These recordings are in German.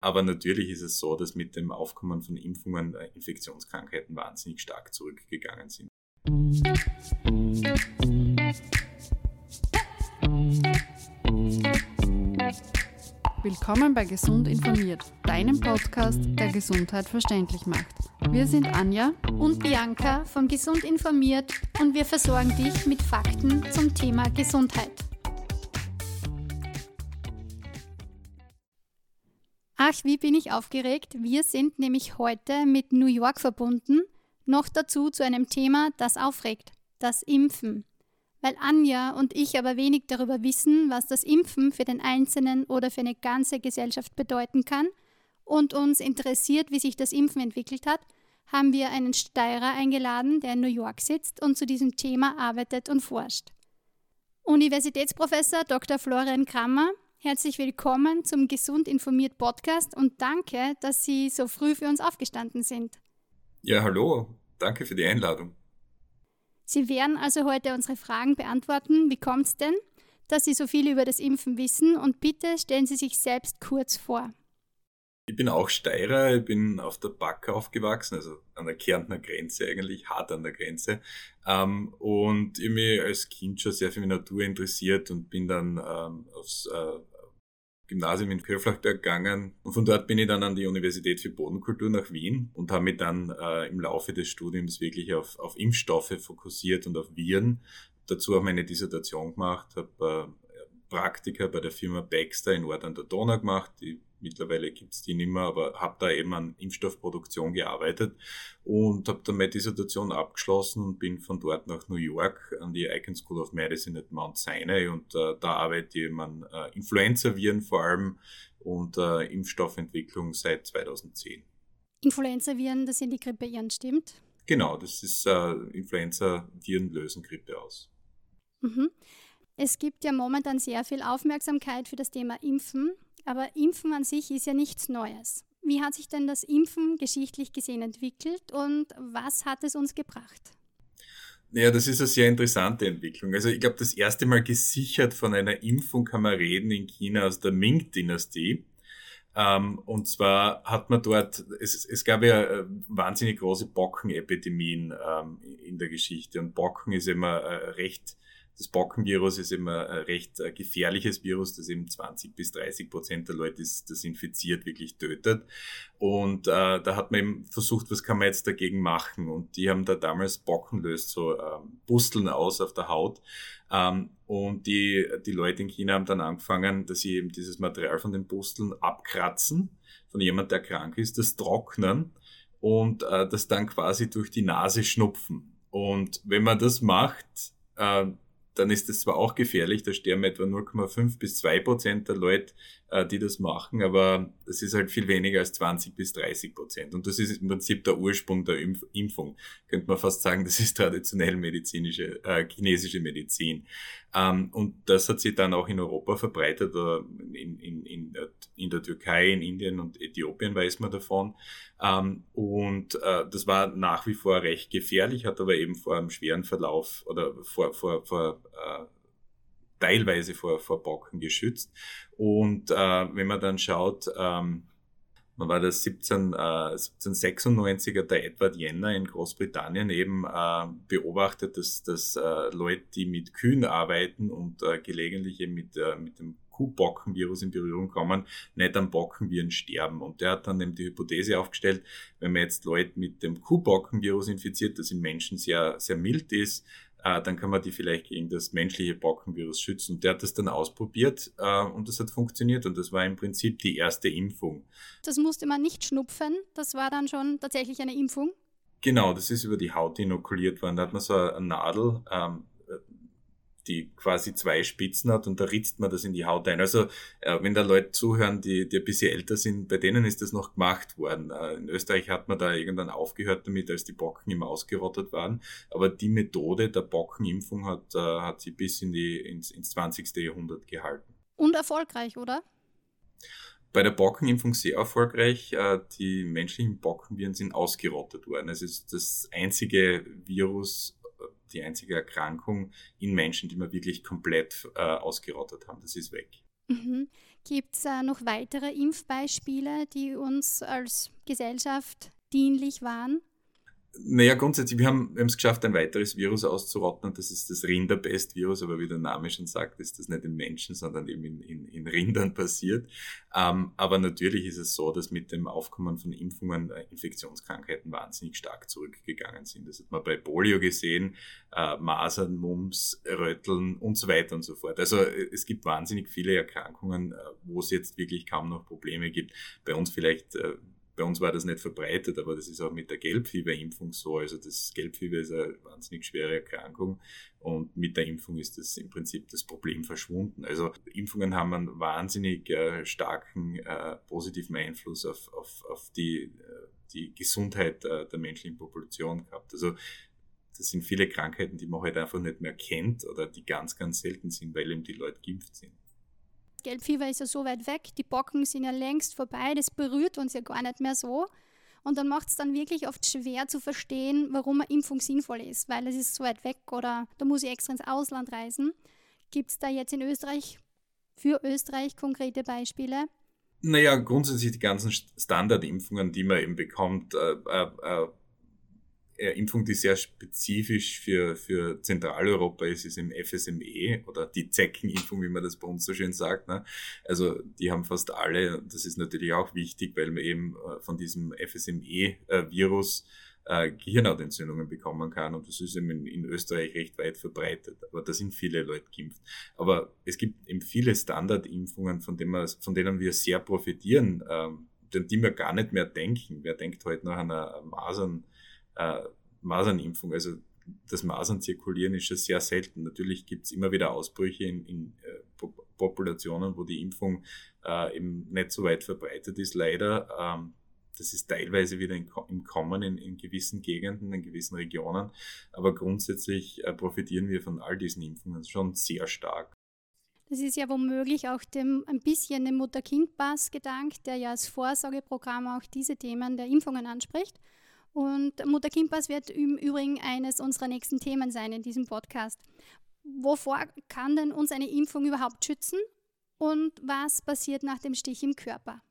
Aber natürlich ist es so, dass mit dem Aufkommen von Impfungen äh, Infektionskrankheiten wahnsinnig stark zurückgegangen sind. Willkommen bei Gesund informiert, deinem Podcast, der Gesundheit verständlich macht. Wir sind Anja und Bianca von Gesund informiert und wir versorgen dich mit Fakten zum Thema Gesundheit. Ach, wie bin ich aufgeregt. Wir sind nämlich heute mit New York verbunden, noch dazu zu einem Thema, das aufregt, das Impfen. Weil Anja und ich aber wenig darüber wissen, was das Impfen für den Einzelnen oder für eine ganze Gesellschaft bedeuten kann und uns interessiert, wie sich das Impfen entwickelt hat, haben wir einen Steirer eingeladen, der in New York sitzt und zu diesem Thema arbeitet und forscht. Universitätsprofessor Dr. Florian Krammer Herzlich willkommen zum Gesund informiert Podcast und danke, dass Sie so früh für uns aufgestanden sind. Ja, hallo. Danke für die Einladung. Sie werden also heute unsere Fragen beantworten. Wie kommt es denn, dass Sie so viel über das Impfen wissen? Und bitte stellen Sie sich selbst kurz vor. Ich bin auch Steirer, ich bin auf der Back aufgewachsen, also an der Kärntner Grenze eigentlich, hart an der Grenze. Ähm, und ich mich als Kind schon sehr viel mit Natur interessiert und bin dann ähm, aufs äh, Gymnasium in Köflachberg gegangen. Und von dort bin ich dann an die Universität für Bodenkultur nach Wien und habe mich dann äh, im Laufe des Studiums wirklich auf, auf Impfstoffe fokussiert und auf Viren. Dazu auch meine Dissertation gemacht, habe äh, Praktika bei der Firma Baxter in Ort an der Donau gemacht, die Mittlerweile gibt's die nicht mehr, aber habe da eben an Impfstoffproduktion gearbeitet und habe dann meine Dissertation abgeschlossen und bin von dort nach New York an die Icahn School of Medicine at Mount Sinai und äh, da arbeite ich eben an äh, Influenza-Viren vor allem und äh, Impfstoffentwicklung seit 2010. Influenza-Viren, das sind die Grippeviren, stimmt? Genau, das ist äh, Influenza-Viren lösen Grippe aus. Mhm. Es gibt ja momentan sehr viel Aufmerksamkeit für das Thema Impfen. Aber Impfen an sich ist ja nichts Neues. Wie hat sich denn das Impfen geschichtlich gesehen entwickelt und was hat es uns gebracht? Ja, das ist eine sehr interessante Entwicklung. Also ich glaube, das erste Mal gesichert von einer Impfung kann man reden in China aus der Ming-Dynastie. Ähm, und zwar hat man dort, es, es gab ja äh, wahnsinnig große Bockenepidemien ähm, in der Geschichte. Und Bocken ist immer äh, recht das Bockenvirus ist immer ein recht äh, gefährliches Virus, das eben 20 bis 30 Prozent der Leute, das, das infiziert, wirklich tötet. Und äh, da hat man eben versucht, was kann man jetzt dagegen machen? Und die haben da damals Bocken löst, so ähm, Busteln aus auf der Haut. Ähm, und die, die Leute in China haben dann angefangen, dass sie eben dieses Material von den Busteln abkratzen, von jemand, der krank ist, das trocknen und äh, das dann quasi durch die Nase schnupfen. Und wenn man das macht, äh, dann ist das zwar auch gefährlich, da sterben etwa 0,5 bis 2 Prozent der Leute, äh, die das machen, aber das ist halt viel weniger als 20 bis 30 Prozent. Und das ist im Prinzip der Ursprung der Impf Impfung. Könnte man fast sagen, das ist traditionell medizinische, äh, chinesische Medizin. Ähm, und das hat sich dann auch in Europa verbreitet, in, in, in, in der Türkei, in Indien und Äthiopien weiß man davon. Ähm, und äh, das war nach wie vor recht gefährlich, hat aber eben vor einem schweren Verlauf oder vor, vor, vor äh, teilweise vor, vor Bocken geschützt. Und äh, wenn man dann schaut, ähm, man war das 17, äh, 1796er der Edward Jenner in Großbritannien eben äh, beobachtet, dass, dass äh, Leute, die mit Kühen arbeiten und äh, gelegentlich eben mit, äh, mit dem Kuhbockenvirus in Berührung kommen, nicht an Bockenviren sterben. Und der hat dann eben die Hypothese aufgestellt, wenn man jetzt Leute mit dem Kuhbockenvirus infiziert, das im Menschen sehr, sehr mild ist, äh, dann kann man die vielleicht gegen das menschliche Bockenvirus schützen. Und der hat das dann ausprobiert äh, und das hat funktioniert und das war im Prinzip die erste Impfung. Das musste man nicht schnupfen, das war dann schon tatsächlich eine Impfung? Genau, das ist über die Haut inokuliert worden. Da hat man so eine Nadel, ähm, die quasi zwei Spitzen hat und da ritzt man das in die Haut ein. Also äh, wenn da Leute zuhören, die, die ein bisschen älter sind, bei denen ist das noch gemacht worden. Äh, in Österreich hat man da irgendwann aufgehört damit, als die Bocken immer ausgerottet waren. Aber die Methode der Bockenimpfung hat, äh, hat sie bis in die, ins, ins 20. Jahrhundert gehalten. Und erfolgreich, oder? Bei der Bockenimpfung sehr erfolgreich. Äh, die menschlichen Bockenviren sind ausgerottet worden. Es ist das einzige Virus die einzige Erkrankung in Menschen, die wir wirklich komplett äh, ausgerottet haben. Das ist weg. Mhm. Gibt es äh, noch weitere Impfbeispiele, die uns als Gesellschaft dienlich waren? Naja, grundsätzlich, wir haben es geschafft, ein weiteres Virus auszurotten das ist das Rinderpest-Virus, aber wie der Name schon sagt, ist das nicht in Menschen, sondern eben in, in, in Rindern passiert. Ähm, aber natürlich ist es so, dass mit dem Aufkommen von Impfungen äh, Infektionskrankheiten wahnsinnig stark zurückgegangen sind. Das hat man bei Polio gesehen, äh, Masern, Mumps, Röteln und so weiter und so fort. Also äh, es gibt wahnsinnig viele Erkrankungen, äh, wo es jetzt wirklich kaum noch Probleme gibt. Bei uns vielleicht äh, bei uns war das nicht verbreitet, aber das ist auch mit der Gelbfieberimpfung so. Also das Gelbfieber ist eine wahnsinnig schwere Erkrankung und mit der Impfung ist das im Prinzip das Problem verschwunden. Also Impfungen haben einen wahnsinnig äh, starken äh, positiven Einfluss auf, auf, auf die, äh, die Gesundheit äh, der menschlichen Population gehabt. Also das sind viele Krankheiten, die man halt einfach nicht mehr kennt oder die ganz, ganz selten sind, weil eben die Leute geimpft sind. Gelbfieber ist ja so weit weg, die Bocken sind ja längst vorbei, das berührt uns ja gar nicht mehr so. Und dann macht es dann wirklich oft schwer zu verstehen, warum eine Impfung sinnvoll ist, weil es ist so weit weg oder da muss ich extra ins Ausland reisen. Gibt es da jetzt in Österreich, für Österreich konkrete Beispiele? Naja, grundsätzlich die ganzen Standardimpfungen, die man eben bekommt, äh, äh, äh Impfung, die sehr spezifisch für, für Zentraleuropa ist, ist im FSME oder die Zeckenimpfung, wie man das bei uns so schön sagt. Ne? Also die haben fast alle, das ist natürlich auch wichtig, weil man eben äh, von diesem FSME-Virus äh, Gehirnhautentzündungen bekommen kann. Und das ist eben in, in, Österreich recht weit verbreitet. Aber da sind viele Leute geimpft. Aber es gibt eben viele Standardimpfungen, von denen, wir, von denen wir sehr profitieren, ähm, die wir gar nicht mehr denken. Wer denkt heute noch an eine Masern- äh, Masernimpfung. Also das Masern zirkulieren ist ja sehr selten. Natürlich gibt es immer wieder Ausbrüche in, in äh, Populationen, wo die Impfung äh, eben nicht so weit verbreitet ist, leider. Ähm, das ist teilweise wieder im Kommen in, in, gewissen Gegenden, in gewissen Regionen. Aber grundsätzlich äh, profitieren wir von all diesen Impfungen schon sehr stark. Das ist ja womöglich auch dem, ein bisschen dem Mutter-Kind-Pass gedankt, der ja als Vorsorgeprogramm auch diese Themen der Impfungen anspricht. Und Mutter-Kind-Pass wird im Übrigen eines unserer nächsten Themen sein in diesem Podcast. Wovor kann denn uns eine Impfung überhaupt schützen? Und was passiert nach dem Stich im Körper?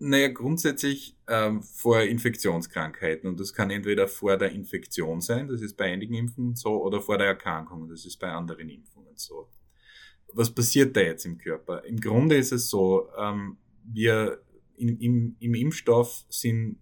Naja, grundsätzlich ähm, vor Infektionskrankheiten. Und das kann entweder vor der Infektion sein, das ist bei einigen Impfungen so, oder vor der Erkrankung, das ist bei anderen Impfungen so. Was passiert da jetzt im Körper? Im Grunde ist es so, ähm, wir in, im, im Impfstoff sind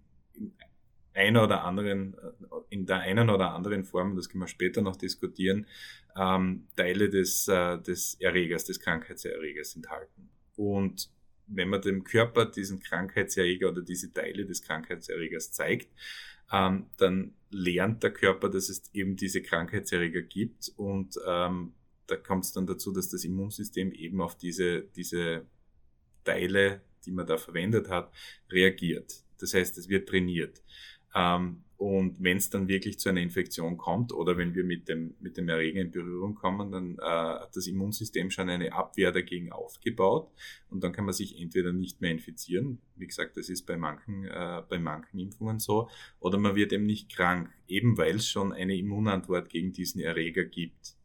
einer oder anderen, äh, in der einen oder anderen Form, das können wir später noch diskutieren, ähm, Teile des, äh, des Erregers, des Krankheitserregers enthalten. Und wenn man dem Körper diesen Krankheitserreger oder diese Teile des Krankheitserregers zeigt, ähm, dann lernt der Körper, dass es eben diese Krankheitserreger gibt und ähm, da kommt es dann dazu, dass das Immunsystem eben auf diese, diese Teile, die man da verwendet hat, reagiert. Das heißt, es wird trainiert. Ähm, und wenn es dann wirklich zu einer Infektion kommt oder wenn wir mit dem, mit dem Erreger in Berührung kommen, dann äh, hat das Immunsystem schon eine Abwehr dagegen aufgebaut und dann kann man sich entweder nicht mehr infizieren, wie gesagt, das ist bei manchen, äh, bei manchen Impfungen so, oder man wird eben nicht krank, eben weil es schon eine Immunantwort gegen diesen Erreger gibt.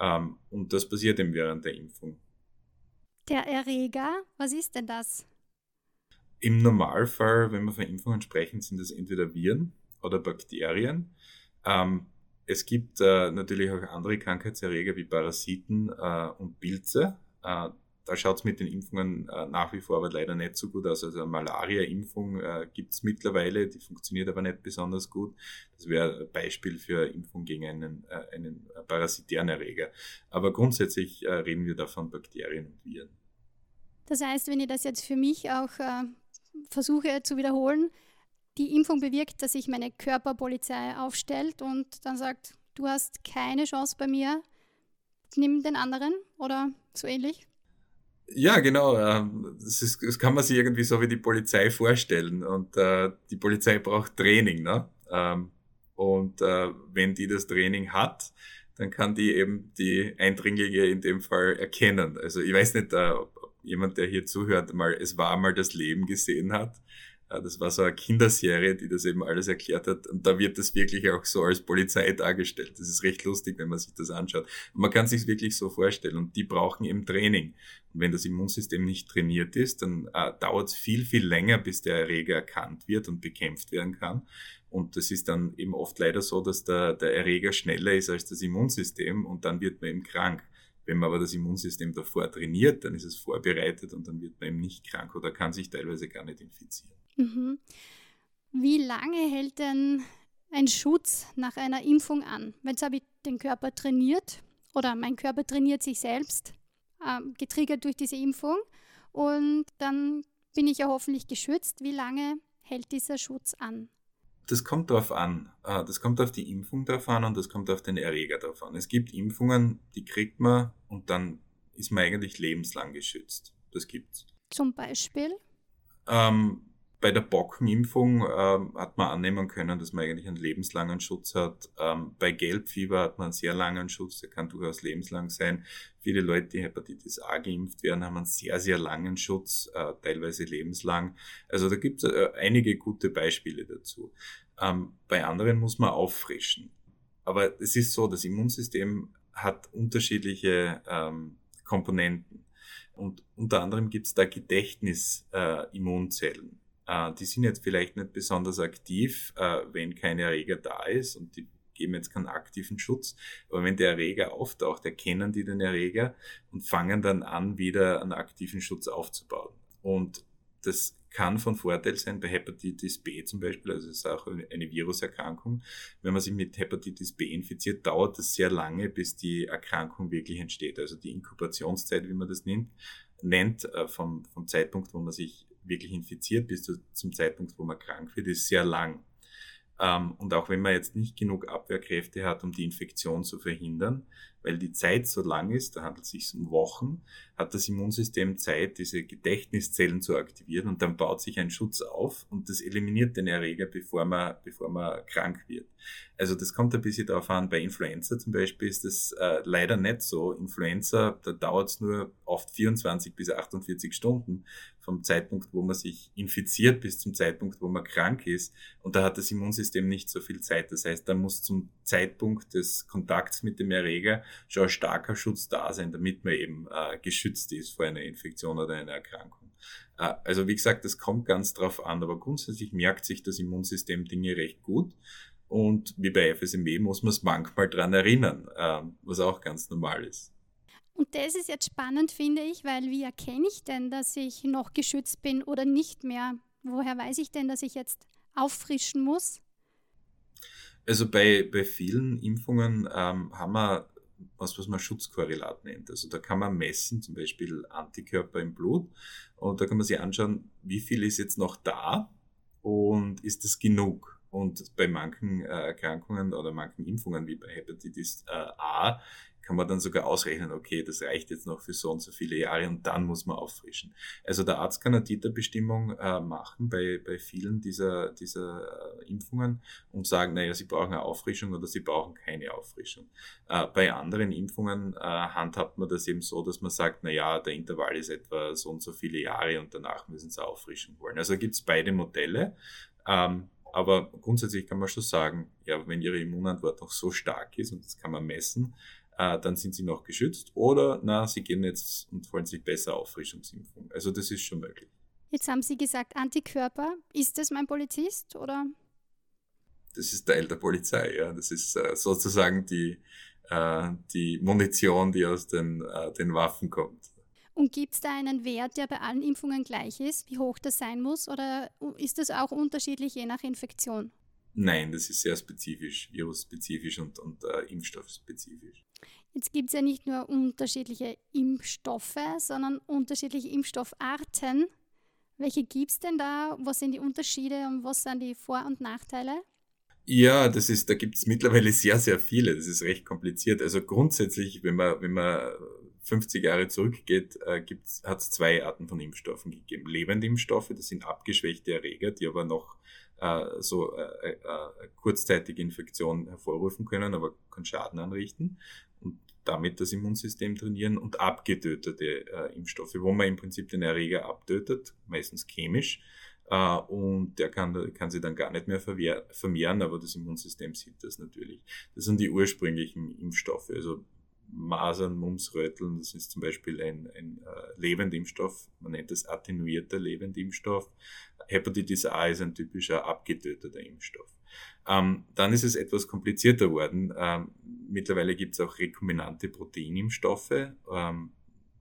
Ähm, und das passiert eben während der Impfung. Der Erreger, was ist denn das? Im Normalfall, wenn wir von Impfungen sprechen, sind das entweder Viren oder Bakterien. Ähm, es gibt äh, natürlich auch andere Krankheitserreger wie Parasiten äh, und Pilze. Äh, da schaut es mit den Impfungen äh, nach wie vor aber leider nicht so gut aus. Also Malaria-Impfung äh, gibt es mittlerweile, die funktioniert aber nicht besonders gut. Das wäre ein Beispiel für Impfung gegen einen, äh, einen parasitären Erreger. Aber grundsätzlich reden wir da von Bakterien und Viren. Das heißt, wenn ich das jetzt für mich auch versuche zu wiederholen, die Impfung bewirkt, dass sich meine Körperpolizei aufstellt und dann sagt, du hast keine Chance bei mir, nimm den anderen oder so ähnlich? Ja, genau. Ähm, das, ist, das kann man sich irgendwie so wie die Polizei vorstellen. Und äh, die Polizei braucht Training. Ne? Ähm, und äh, wenn die das Training hat, dann kann die eben die Eindringlinge in dem Fall erkennen. Also ich weiß nicht, äh, ob jemand, der hier zuhört, mal Es war mal das Leben gesehen hat. Äh, das war so eine Kinderserie, die das eben alles erklärt hat. Und da wird das wirklich auch so als Polizei dargestellt. Das ist recht lustig, wenn man sich das anschaut. Und man kann sich wirklich so vorstellen. Und die brauchen eben Training. Und wenn das Immunsystem nicht trainiert ist, dann äh, dauert es viel, viel länger, bis der Erreger erkannt wird und bekämpft werden kann. Und das ist dann eben oft leider so, dass der, der Erreger schneller ist als das Immunsystem und dann wird man eben krank. Wenn man aber das Immunsystem davor trainiert, dann ist es vorbereitet und dann wird man eben nicht krank oder kann sich teilweise gar nicht infizieren. Mhm. Wie lange hält denn ein Schutz nach einer Impfung an? Jetzt habe ich den Körper trainiert oder mein Körper trainiert sich selbst, äh, getriggert durch diese Impfung und dann bin ich ja hoffentlich geschützt. Wie lange hält dieser Schutz an? Das kommt darauf an. Äh, das kommt auf die Impfung darauf an und das kommt auf den Erreger darauf an. Es gibt Impfungen, die kriegt man und dann ist man eigentlich lebenslang geschützt. Das gibt's. Zum Beispiel? Ähm, bei der Bockenimpfung ähm, hat man annehmen können, dass man eigentlich einen lebenslangen Schutz hat. Ähm, bei Gelbfieber hat man einen sehr langen Schutz, der kann durchaus lebenslang sein. Viele Leute, die Hepatitis A geimpft werden, haben einen sehr, sehr langen Schutz, äh, teilweise lebenslang. Also da gibt es äh, einige gute Beispiele dazu. Ähm, bei anderen muss man auffrischen. Aber es ist so, das Immunsystem hat unterschiedliche ähm, Komponenten. Und unter anderem gibt es da Gedächtnis-Immunzellen. Äh, äh, die sind jetzt vielleicht nicht besonders aktiv, äh, wenn kein Erreger da ist und die geben jetzt keinen aktiven Schutz. Aber wenn der Erreger auftaucht, erkennen die den Erreger und fangen dann an, wieder einen aktiven Schutz aufzubauen. Und das kann von Vorteil sein bei Hepatitis B zum Beispiel, also es ist auch eine Viruserkrankung. Wenn man sich mit Hepatitis B infiziert, dauert das sehr lange, bis die Erkrankung wirklich entsteht. Also die Inkubationszeit, wie man das nennt, nennt äh, vom, vom Zeitpunkt, wo man sich wirklich infiziert bis zu, zum Zeitpunkt, wo man krank wird, ist sehr lang. Ähm, und auch wenn man jetzt nicht genug Abwehrkräfte hat, um die Infektion zu verhindern, weil die Zeit so lang ist, da handelt es sich um Wochen, hat das Immunsystem Zeit, diese Gedächtniszellen zu aktivieren und dann baut sich ein Schutz auf und das eliminiert den Erreger, bevor man, bevor man krank wird. Also das kommt ein bisschen darauf an, bei Influenza zum Beispiel ist das äh, leider nicht so. Influenza, da dauert es nur oft 24 bis 48 Stunden vom Zeitpunkt, wo man sich infiziert, bis zum Zeitpunkt, wo man krank ist. Und da hat das Immunsystem nicht so viel Zeit. Das heißt, da muss zum Zeitpunkt des Kontakts mit dem Erreger schon ein starker Schutz da sein, damit man eben äh, geschützt ist vor einer Infektion oder einer Erkrankung. Äh, also wie gesagt, das kommt ganz drauf an, aber grundsätzlich merkt sich das Immunsystem Dinge recht gut. Und wie bei FSME muss man es manchmal dran erinnern, äh, was auch ganz normal ist. Und das ist jetzt spannend, finde ich, weil wie erkenne ich denn, dass ich noch geschützt bin oder nicht mehr? Woher weiß ich denn, dass ich jetzt auffrischen muss? Also bei, bei vielen Impfungen ähm, haben wir was, was man Schutzkorrelat nennt. Also da kann man messen, zum Beispiel Antikörper im Blut, und da kann man sich anschauen, wie viel ist jetzt noch da und ist das genug? Und bei manchen äh, Erkrankungen oder manchen Impfungen, wie bei Hepatitis äh, A, kann man dann sogar ausrechnen, okay, das reicht jetzt noch für so und so viele Jahre und dann muss man auffrischen. Also der Arzt kann eine Titerbestimmung äh, machen bei, bei vielen dieser, dieser äh, Impfungen und sagen, naja, sie brauchen eine Auffrischung oder sie brauchen keine Auffrischung. Äh, bei anderen Impfungen äh, handhabt man das eben so, dass man sagt, naja, der Intervall ist etwa so und so viele Jahre und danach müssen sie Auffrischung wollen. Also gibt es beide Modelle. Ähm, aber grundsätzlich kann man schon sagen, ja, wenn ihre Immunantwort noch so stark ist und das kann man messen, äh, dann sind sie noch geschützt. Oder na, sie gehen jetzt und wollen sich besser Auffrischungsimpfung. Also das ist schon möglich. Jetzt haben Sie gesagt Antikörper. Ist das mein Polizist oder? Das ist Teil der Polizei, ja. Das ist äh, sozusagen die, äh, die Munition, die aus den, äh, den Waffen kommt. Und gibt es da einen Wert, der bei allen Impfungen gleich ist, wie hoch das sein muss? Oder ist das auch unterschiedlich je nach Infektion? Nein, das ist sehr spezifisch, virusspezifisch und, und äh, impfstoffspezifisch. Jetzt gibt es ja nicht nur unterschiedliche Impfstoffe, sondern unterschiedliche Impfstoffarten. Welche gibt es denn da? Was sind die Unterschiede und was sind die Vor- und Nachteile? Ja, das ist, da gibt es mittlerweile sehr, sehr viele. Das ist recht kompliziert. Also grundsätzlich, wenn man, wenn man 50 Jahre zurückgeht, äh, hat es zwei Arten von Impfstoffen gegeben. Lebendimpfstoffe, das sind abgeschwächte Erreger, die aber noch so äh, äh, äh kurzzeitige Infektion hervorrufen können, aber keinen Schaden anrichten und damit das Immunsystem trainieren und abgetötete äh, Impfstoffe, wo man im Prinzip den Erreger abtötet, meistens chemisch, äh, und der kann, kann sich dann gar nicht mehr vermehren, aber das Immunsystem sieht das natürlich. Das sind die ursprünglichen Impfstoffe. Also Masern, Mumps, Röteln, das ist zum Beispiel ein, ein äh, Lebendimpfstoff, man nennt das attenuierter Lebendimpfstoff. Hepatitis A ist ein typischer abgetöteter Impfstoff. Ähm, dann ist es etwas komplizierter worden. Ähm, mittlerweile gibt es auch rekombinante Proteinimpfstoffe. Ähm,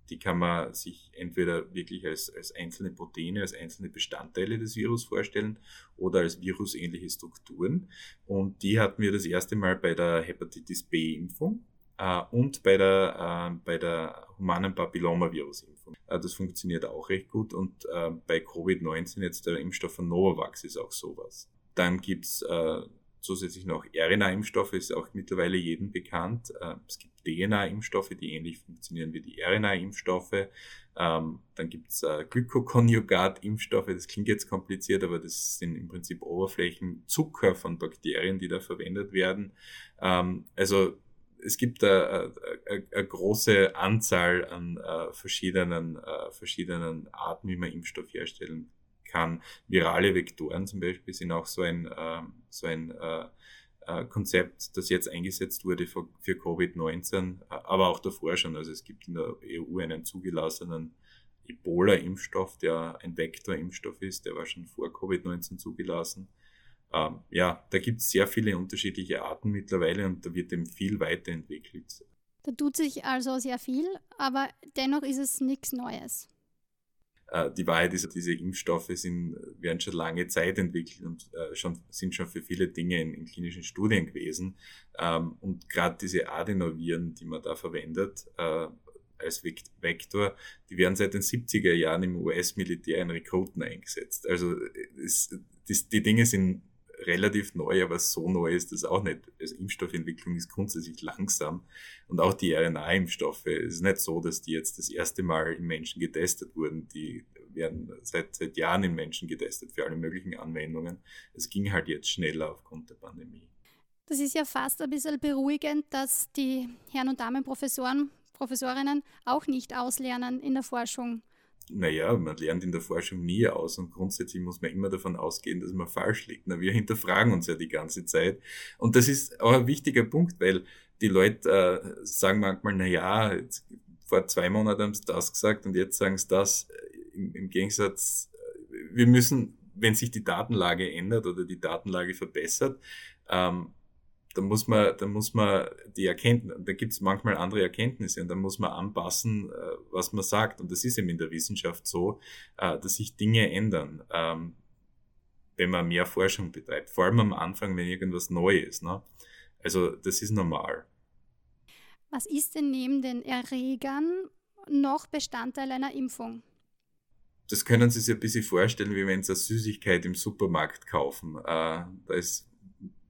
die kann man sich entweder wirklich als, als einzelne Proteine, als einzelne Bestandteile des Virus vorstellen oder als virusähnliche Strukturen. Und die hatten wir das erste Mal bei der Hepatitis B-Impfung äh, und bei der, äh, bei der humanen Papillomavirus-Impfung. Äh, das funktioniert auch recht gut und äh, bei Covid-19 jetzt der Impfstoff von Novavax ist auch sowas. Dann gibt's äh, zusätzlich noch RNA-Impfstoffe, ist auch mittlerweile jedem bekannt. Äh, es gibt DNA-Impfstoffe, die ähnlich funktionieren wie die RNA-Impfstoffe. Ähm, dann gibt's äh, Glykokonjugat-Impfstoffe, das klingt jetzt kompliziert, aber das sind im Prinzip Oberflächenzucker von Bakterien, die da verwendet werden. Ähm, also es gibt eine, eine, eine große Anzahl an äh, verschiedenen, äh, verschiedenen Arten, wie man Impfstoff herstellen kann. Virale Vektoren zum Beispiel sind auch so ein, äh, so ein äh, äh, Konzept, das jetzt eingesetzt wurde für, für Covid-19, aber auch davor schon. Also es gibt in der EU einen zugelassenen Ebola-Impfstoff, der ein Vektor-Impfstoff ist, der war schon vor Covid-19 zugelassen ähm, ja, da gibt es sehr viele unterschiedliche Arten mittlerweile und da wird eben viel weiterentwickelt. Da tut sich also sehr viel, aber dennoch ist es nichts Neues. Äh, die Wahrheit ist, diese Impfstoffe sind, werden schon lange Zeit entwickelt und äh, schon, sind schon für viele Dinge in, in klinischen Studien gewesen. Ähm, und gerade diese Adenoviren, die man da verwendet, äh, als Vektor, die werden seit den 70er Jahren im US-Militär in Rekruten eingesetzt. Also es, die, die Dinge sind relativ neu, aber so neu ist das auch nicht. Also Impfstoffentwicklung ist grundsätzlich langsam und auch die RNA-Impfstoffe. Es ist nicht so, dass die jetzt das erste Mal in Menschen getestet wurden. Die werden seit, seit Jahren in Menschen getestet für alle möglichen Anwendungen. Es ging halt jetzt schneller aufgrund der Pandemie. Das ist ja fast ein bisschen beruhigend, dass die Herren und Damen Professoren, Professorinnen auch nicht auslernen in der Forschung naja, man lernt in der Forschung nie aus und grundsätzlich muss man immer davon ausgehen, dass man falsch liegt. Na, wir hinterfragen uns ja die ganze Zeit. Und das ist auch ein wichtiger Punkt, weil die Leute äh, sagen manchmal, na ja, vor zwei Monaten haben sie das gesagt und jetzt sagen sie das. Im, Im Gegensatz, äh, wir müssen, wenn sich die Datenlage ändert oder die Datenlage verbessert, ähm, da muss man, da muss man die Erkenntnis, da gibt es manchmal andere Erkenntnisse und da muss man anpassen, äh, was man sagt. Und das ist eben in der Wissenschaft so, äh, dass sich Dinge ändern, ähm, wenn man mehr Forschung betreibt. Vor allem am Anfang, wenn irgendwas neu ist. Ne? Also das ist normal. Was ist denn neben den Erregern noch Bestandteil einer Impfung? Das können Sie sich ein bisschen vorstellen, wie wenn Sie eine Süßigkeit im Supermarkt kaufen. Äh, da ist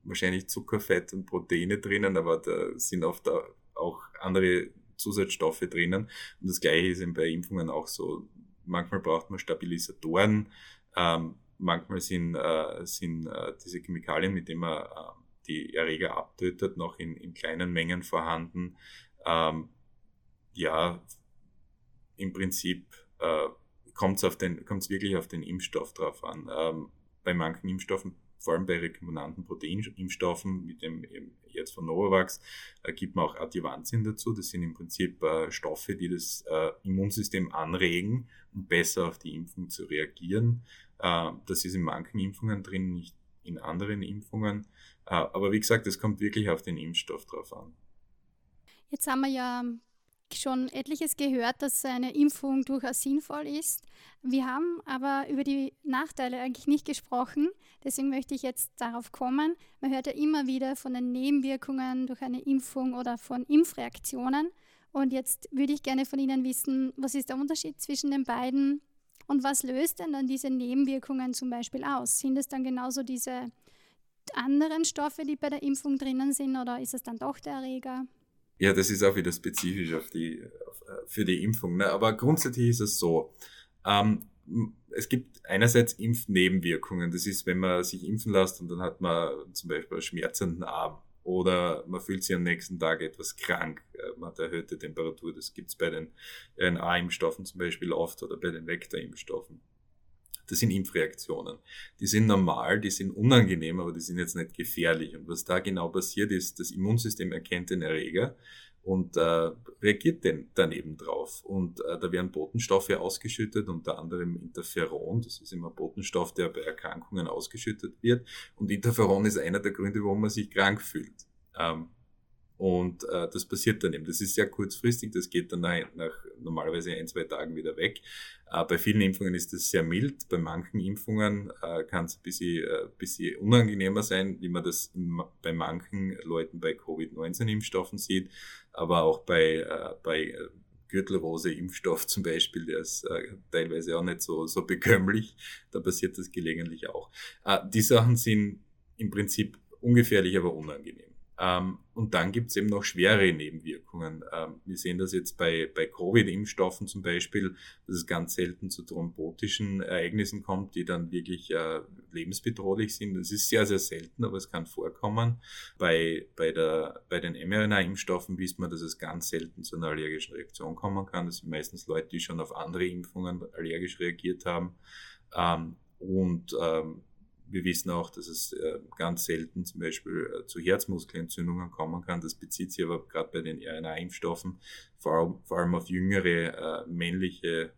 wahrscheinlich Zucker, Fett und Proteine drinnen, aber da sind oft auch andere Zusatzstoffe drinnen. Und das gleiche ist eben bei Impfungen auch so. Manchmal braucht man Stabilisatoren, ähm, manchmal sind, äh, sind äh, diese Chemikalien, mit denen man äh, die Erreger abtötet, noch in, in kleinen Mengen vorhanden. Ähm, ja, im Prinzip äh, kommt es wirklich auf den Impfstoff drauf an. Ähm, bei manchen Impfstoffen vor allem bei rekombinanten Proteinimpfstoffen, mit dem jetzt von Novavax, äh, gibt man auch Adjuvantien dazu. Das sind im Prinzip äh, Stoffe, die das äh, Immunsystem anregen, um besser auf die Impfung zu reagieren. Das ist in manchen Impfungen drin, nicht in anderen Impfungen. Aber wie gesagt, es kommt wirklich auf den Impfstoff drauf an. Jetzt haben wir ja schon etliches gehört, dass eine Impfung durchaus sinnvoll ist. Wir haben aber über die Nachteile eigentlich nicht gesprochen. Deswegen möchte ich jetzt darauf kommen. Man hört ja immer wieder von den Nebenwirkungen durch eine Impfung oder von Impfreaktionen. Und jetzt würde ich gerne von Ihnen wissen, was ist der Unterschied zwischen den beiden und was löst denn dann diese Nebenwirkungen zum Beispiel aus? Sind es dann genauso diese anderen Stoffe, die bei der Impfung drinnen sind oder ist es dann doch der Erreger? Ja, das ist auch wieder spezifisch auf die, äh, für die Impfung. Ne? Aber grundsätzlich ist es so, ähm, es gibt einerseits Impfnebenwirkungen. Das ist, wenn man sich impfen lässt und dann hat man zum Beispiel einen schmerzenden Arm oder man fühlt sich am nächsten Tag etwas krank, äh, man hat erhöhte Temperatur. Das gibt es bei den RNA-Impfstoffen zum Beispiel oft oder bei den Vektor-Impfstoffen. Das sind Impfreaktionen. Die sind normal, die sind unangenehm, aber die sind jetzt nicht gefährlich. Und was da genau passiert ist, das Immunsystem erkennt den Erreger und äh, reagiert denn dann eben drauf. Und äh, da werden Botenstoffe ausgeschüttet, unter anderem Interferon. Das ist immer Botenstoff, der bei Erkrankungen ausgeschüttet wird. Und Interferon ist einer der Gründe, warum man sich krank fühlt. Ähm, und äh, das passiert dann eben. Das ist sehr kurzfristig, das geht dann nach, nach normalerweise ein, zwei Tagen wieder weg. Äh, bei vielen Impfungen ist das sehr mild. Bei manchen Impfungen äh, kann es ein bisschen, äh, bisschen unangenehmer sein, wie man das bei manchen Leuten bei Covid-19-Impfstoffen sieht, aber auch bei, äh, bei äh, Gürtelrose-Impfstoff zum Beispiel, der ist äh, teilweise auch nicht so, so bekömmlich. Da passiert das gelegentlich auch. Äh, die Sachen sind im Prinzip ungefährlich, aber unangenehm. Ähm, und dann gibt es eben noch schwere Nebenwirkungen. Ähm, wir sehen das jetzt bei, bei Covid-Impfstoffen zum Beispiel, dass es ganz selten zu thrombotischen Ereignissen kommt, die dann wirklich äh, lebensbedrohlich sind. Das ist sehr, sehr selten, aber es kann vorkommen. Bei, bei, der, bei den mRNA-Impfstoffen wissen wir, dass es ganz selten zu einer allergischen Reaktion kommen kann. Das sind meistens Leute, die schon auf andere Impfungen allergisch reagiert haben. Ähm, und ähm, wir wissen auch, dass es äh, ganz selten zum Beispiel äh, zu Herzmuskelentzündungen kommen kann. Das bezieht sich aber gerade bei den RNA-Impfstoffen vor allem, auf jüngere äh, männliche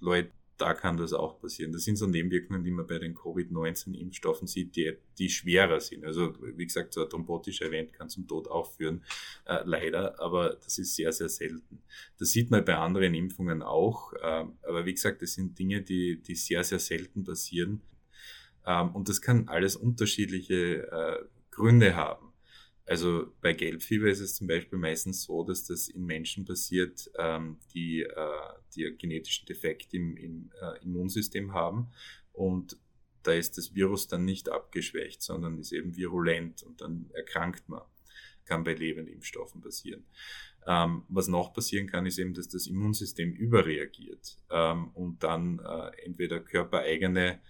Leute, da kann das auch passieren. Das sind so Nebenwirkungen, die man bei den Covid-19-Impfstoffen sieht, die, die schwerer sind. Also wie gesagt, so ein thrombotischer Event kann zum Tod auch führen, äh, leider, aber das ist sehr, sehr selten. Das sieht man bei anderen Impfungen auch, äh, aber wie gesagt, das sind Dinge, die, die sehr, sehr selten passieren. Ähm, und das kann alles unterschiedliche äh, Gründe haben. Also bei Gelbfieber ist es zum Beispiel meistens so, dass das in Menschen passiert, ähm, die, äh, die genetischen Defekt im, im äh, Immunsystem haben. Und da ist das Virus dann nicht abgeschwächt, sondern ist eben virulent und dann erkrankt man. Kann bei lebenden Impfstoffen passieren. Ähm, was noch passieren kann, ist eben, dass das Immunsystem überreagiert ähm, und dann äh, entweder körpereigene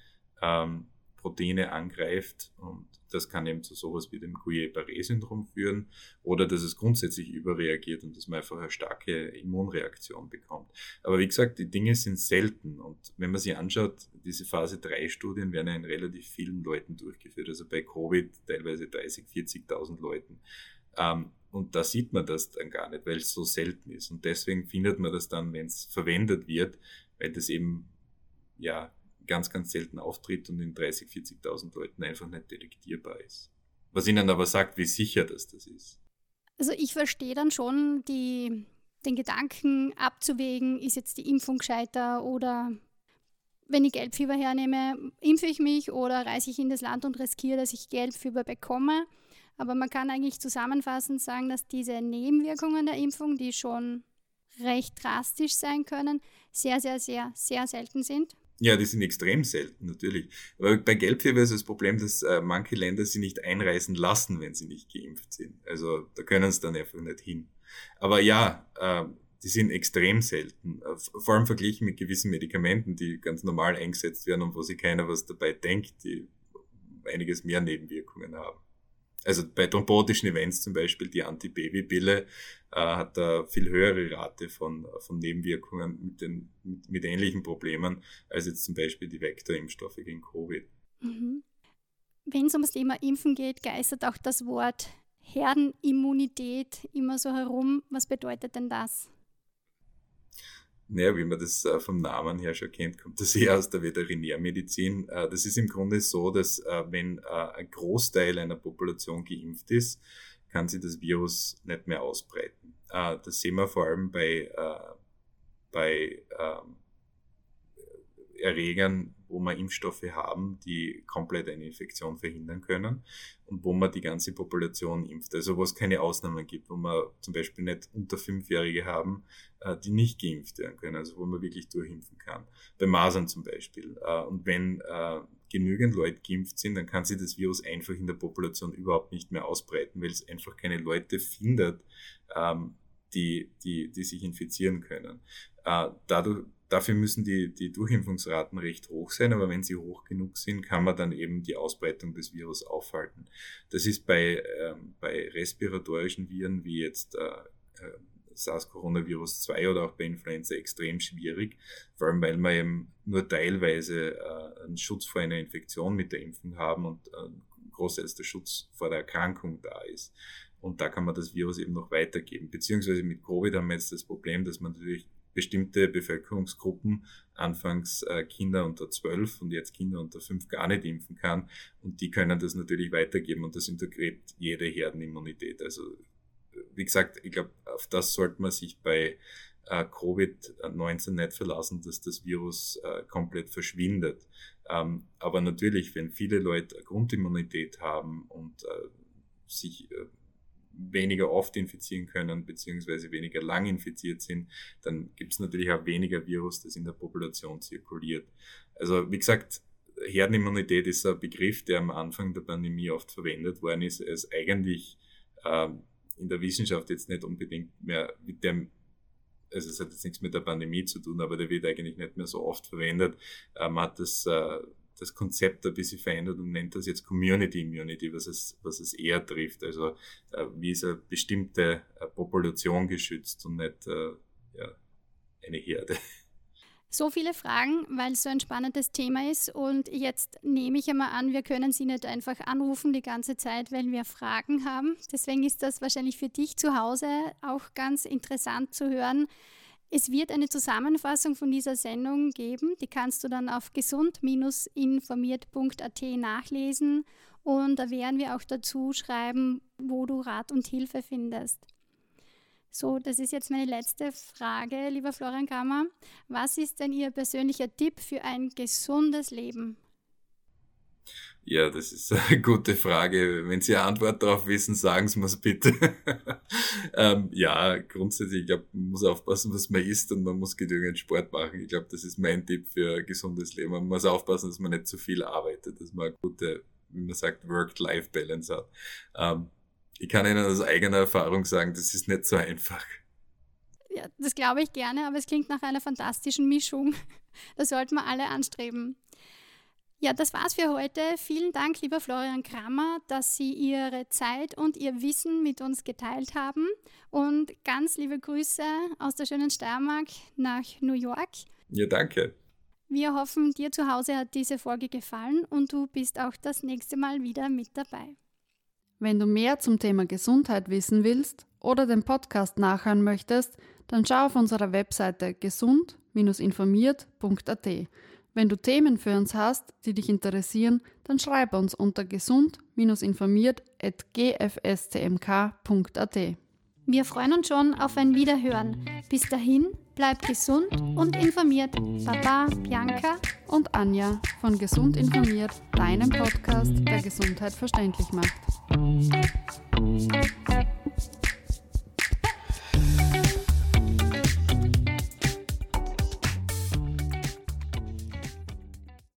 ähm, Proteine angreift und das kann eben zu sowas wie dem Guillain-Barré-Syndrom führen oder dass es grundsätzlich überreagiert und dass man einfach eine starke Immunreaktion bekommt. Aber wie gesagt, die Dinge sind selten und wenn man sich anschaut, diese Phase 3 Studien werden ja in relativ vielen Leuten durchgeführt, also bei Covid teilweise 30, 40.000 Leuten. Ähm, und da sieht man das dann gar nicht, weil es so selten ist. Und deswegen findet man das dann, wenn es verwendet wird, weil das eben ja ganz, ganz selten auftritt und in 30, 40.000 Leuten einfach nicht detektierbar ist. Was ihnen aber sagt, wie sicher das, das ist. Also ich verstehe dann schon die, den Gedanken abzuwägen, ist jetzt die Impfung gescheiter oder wenn ich Gelbfieber hernehme, impfe ich mich oder reise ich in das Land und riskiere, dass ich Gelbfieber bekomme. Aber man kann eigentlich zusammenfassend sagen, dass diese Nebenwirkungen der Impfung, die schon recht drastisch sein können, sehr, sehr, sehr, sehr selten sind. Ja, die sind extrem selten, natürlich. Aber bei Gelbfieber ist das Problem, dass äh, manche Länder sie nicht einreisen lassen, wenn sie nicht geimpft sind. Also da können sie dann einfach nicht hin. Aber ja, äh, die sind extrem selten. Äh, vor allem verglichen mit gewissen Medikamenten, die ganz normal eingesetzt werden und wo sich keiner was dabei denkt, die einiges mehr Nebenwirkungen haben. Also bei thrombotischen Events zum Beispiel, die Antibabypille äh, hat da viel höhere Rate von, von Nebenwirkungen mit, den, mit, mit ähnlichen Problemen als jetzt zum Beispiel die Vektorimpfstoffe gegen Covid. Mhm. Wenn es um das Thema Impfen geht, geistert auch das Wort Herdenimmunität immer so herum. Was bedeutet denn das? Naja, wie man das äh, vom Namen her schon kennt, kommt das eher aus der Veterinärmedizin. Äh, das ist im Grunde so, dass äh, wenn ein Großteil einer Population geimpft ist, kann sich das Virus nicht mehr ausbreiten. Das sehen wir vor allem bei, bei ähm, Erregern, wo wir Impfstoffe haben, die komplett eine Infektion verhindern können und wo man die ganze Population impft. Also wo es keine Ausnahmen gibt, wo wir zum Beispiel nicht unter Fünfjährige haben, äh, die nicht geimpft werden können, also wo man wirklich durchimpfen kann. Bei Masern zum Beispiel. Äh, und wenn äh, genügend Leute geimpft sind, dann kann sich das Virus einfach in der Population überhaupt nicht mehr ausbreiten, weil es einfach keine Leute findet, ähm, die, die, die sich infizieren können. Dadurch, Dafür müssen die, die Durchimpfungsraten recht hoch sein, aber wenn sie hoch genug sind, kann man dann eben die Ausbreitung des Virus aufhalten. Das ist bei, ähm, bei respiratorischen Viren wie jetzt äh, äh SARS-Coronavirus 2 oder auch bei Influenza extrem schwierig, vor allem weil wir eben nur teilweise äh, einen Schutz vor einer Infektion mit der Impfung haben und äh, großteils der Schutz vor der Erkrankung da ist. Und da kann man das Virus eben noch weitergeben. Beziehungsweise mit Covid haben wir jetzt das Problem, dass man natürlich bestimmte Bevölkerungsgruppen, anfangs äh, Kinder unter 12 und jetzt Kinder unter 5 gar nicht impfen kann. Und die können das natürlich weitergeben und das integriert jede Herdenimmunität. Also wie gesagt, ich glaube, auf das sollte man sich bei äh, Covid-19 nicht verlassen, dass das Virus äh, komplett verschwindet. Ähm, aber natürlich, wenn viele Leute Grundimmunität haben und äh, sich äh, weniger oft infizieren können, beziehungsweise weniger lang infiziert sind, dann gibt es natürlich auch weniger Virus, das in der Population zirkuliert. Also wie gesagt, Herdenimmunität ist ein Begriff, der am Anfang der Pandemie oft verwendet worden ist, als eigentlich äh, in der Wissenschaft jetzt nicht unbedingt mehr mit dem also es hat jetzt nichts mit der Pandemie zu tun, aber der wird eigentlich nicht mehr so oft verwendet. Man hat das äh, das Konzept ein bisschen verändert und nennt das jetzt Community Immunity, was es, was es eher trifft. Also äh, wie ist eine bestimmte äh, Population geschützt und nicht äh, ja, eine Herde. So viele Fragen, weil es so ein spannendes Thema ist. Und jetzt nehme ich einmal an, wir können Sie nicht einfach anrufen die ganze Zeit, weil wir Fragen haben. Deswegen ist das wahrscheinlich für dich zu Hause auch ganz interessant zu hören, es wird eine Zusammenfassung von dieser Sendung geben, die kannst du dann auf gesund-informiert.at nachlesen und da werden wir auch dazu schreiben, wo du Rat und Hilfe findest. So, das ist jetzt meine letzte Frage, lieber Florian Kammer. Was ist denn Ihr persönlicher Tipp für ein gesundes Leben? Ja, das ist eine gute Frage. Wenn Sie eine Antwort darauf wissen, sagen Sie mir es bitte. ähm, ja, grundsätzlich, ich glaube, man muss aufpassen, was man isst und man muss genügend Sport machen. Ich glaube, das ist mein Tipp für ein gesundes Leben. Man muss aufpassen, dass man nicht zu viel arbeitet, dass man eine gute, wie man sagt, Work-Life-Balance hat. Ähm, ich kann Ihnen aus eigener Erfahrung sagen, das ist nicht so einfach. Ja, das glaube ich gerne, aber es klingt nach einer fantastischen Mischung. Das sollten wir alle anstreben. Ja, das war's für heute. Vielen Dank, lieber Florian Krammer, dass Sie Ihre Zeit und Ihr Wissen mit uns geteilt haben. Und ganz liebe Grüße aus der schönen Steiermark nach New York. Ja, danke. Wir hoffen, dir zu Hause hat diese Folge gefallen und du bist auch das nächste Mal wieder mit dabei. Wenn du mehr zum Thema Gesundheit wissen willst oder den Podcast nachhören möchtest, dann schau auf unserer Webseite gesund-informiert.at. Wenn du Themen für uns hast, die dich interessieren, dann schreib uns unter gesund-informiert.gfstmk.at. Wir freuen uns schon auf ein Wiederhören. Bis dahin, bleib gesund und informiert. Baba, Bianca und Anja von Gesund informiert, deinem Podcast, der Gesundheit verständlich macht.